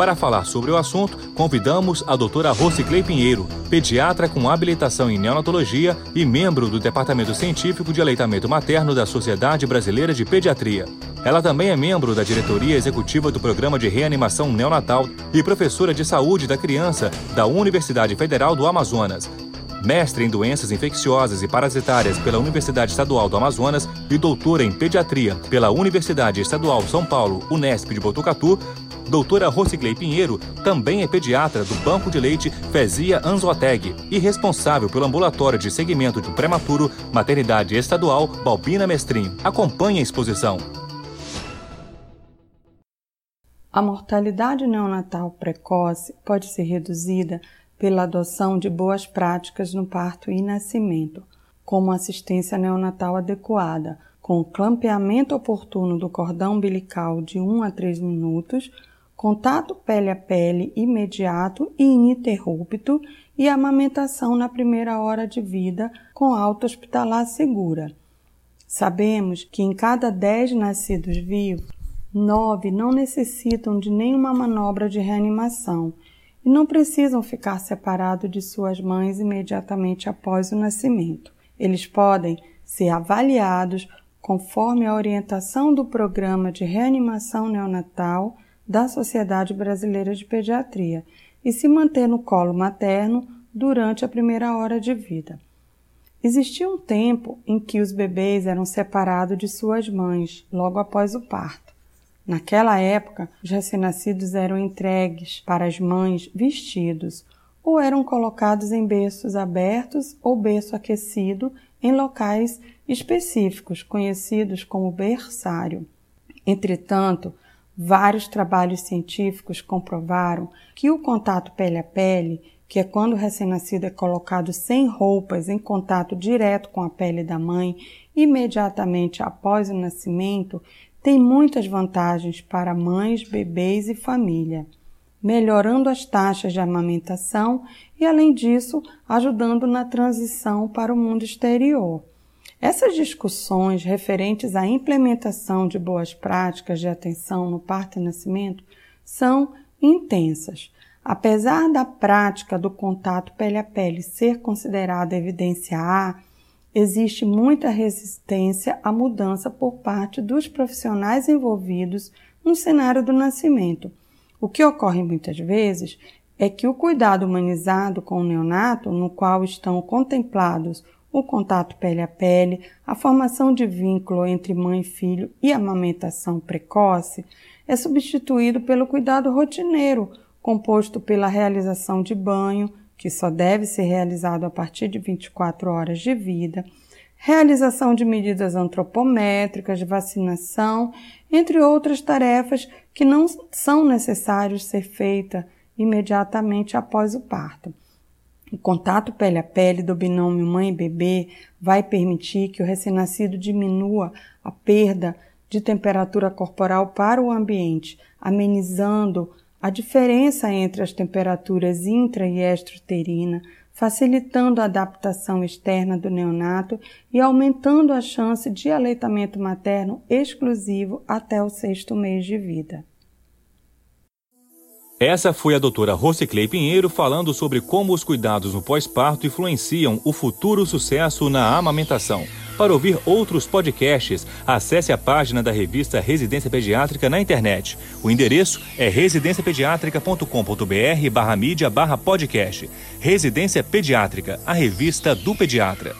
Para falar sobre o assunto, convidamos a doutora Rosiclei Pinheiro, pediatra com habilitação em neonatologia e membro do Departamento Científico de Aleitamento Materno da Sociedade Brasileira de Pediatria. Ela também é membro da diretoria executiva do Programa de Reanimação Neonatal e professora de saúde da criança da Universidade Federal do Amazonas mestre em doenças infecciosas e parasitárias pela Universidade Estadual do Amazonas e doutora em pediatria pela Universidade Estadual São Paulo, Unesp de Botucatu, doutora Rociclei Pinheiro também é pediatra do Banco de Leite Fezia Anzoteg e responsável pelo ambulatório de segmento de prematuro Maternidade Estadual Balbina Mestrinho. Acompanhe a exposição. A mortalidade neonatal precoce pode ser reduzida pela adoção de boas práticas no parto e nascimento, como assistência neonatal adequada, com clampeamento oportuno do cordão umbilical de 1 a 3 minutos, contato pele a pele imediato e ininterrupto e amamentação na primeira hora de vida com alta hospitalar segura. Sabemos que em cada 10 nascidos vivos, 9 não necessitam de nenhuma manobra de reanimação e não precisam ficar separados de suas mães imediatamente após o nascimento. Eles podem ser avaliados conforme a orientação do Programa de Reanimação Neonatal da Sociedade Brasileira de Pediatria e se manter no colo materno durante a primeira hora de vida. Existia um tempo em que os bebês eram separados de suas mães logo após o parto. Naquela época, os recém-nascidos eram entregues para as mães vestidos ou eram colocados em berços abertos ou berço aquecido em locais específicos, conhecidos como berçário. Entretanto, vários trabalhos científicos comprovaram que o contato pele a pele, que é quando o recém-nascido é colocado sem roupas em contato direto com a pele da mãe imediatamente após o nascimento, tem muitas vantagens para mães, bebês e família, melhorando as taxas de amamentação e, além disso, ajudando na transição para o mundo exterior. Essas discussões referentes à implementação de boas práticas de atenção no parto e nascimento são intensas. Apesar da prática do contato pele a pele ser considerada evidência A, existe muita resistência à mudança por parte dos profissionais envolvidos no cenário do nascimento. O que ocorre muitas vezes é que o cuidado humanizado com o neonato, no qual estão contemplados o contato pele a pele, a formação de vínculo entre mãe e filho e a amamentação precoce, é substituído pelo cuidado rotineiro, composto pela realização de banho, que só deve ser realizado a partir de 24 horas de vida, realização de medidas antropométricas, de vacinação, entre outras tarefas que não são necessárias ser feitas imediatamente após o parto. O contato pele a pele do binômio mãe-bebê vai permitir que o recém-nascido diminua a perda de temperatura corporal para o ambiente, amenizando a diferença entre as temperaturas intra e extrauterina, facilitando a adaptação externa do neonato e aumentando a chance de aleitamento materno exclusivo até o sexto mês de vida. Essa foi a doutora Rosiclei Pinheiro falando sobre como os cuidados no pós-parto influenciam o futuro sucesso na amamentação. Para ouvir outros podcasts, acesse a página da revista Residência Pediátrica na internet. O endereço é residenciapediatrica.com.br barra mídia barra podcast. Residência Pediátrica, a revista do pediatra.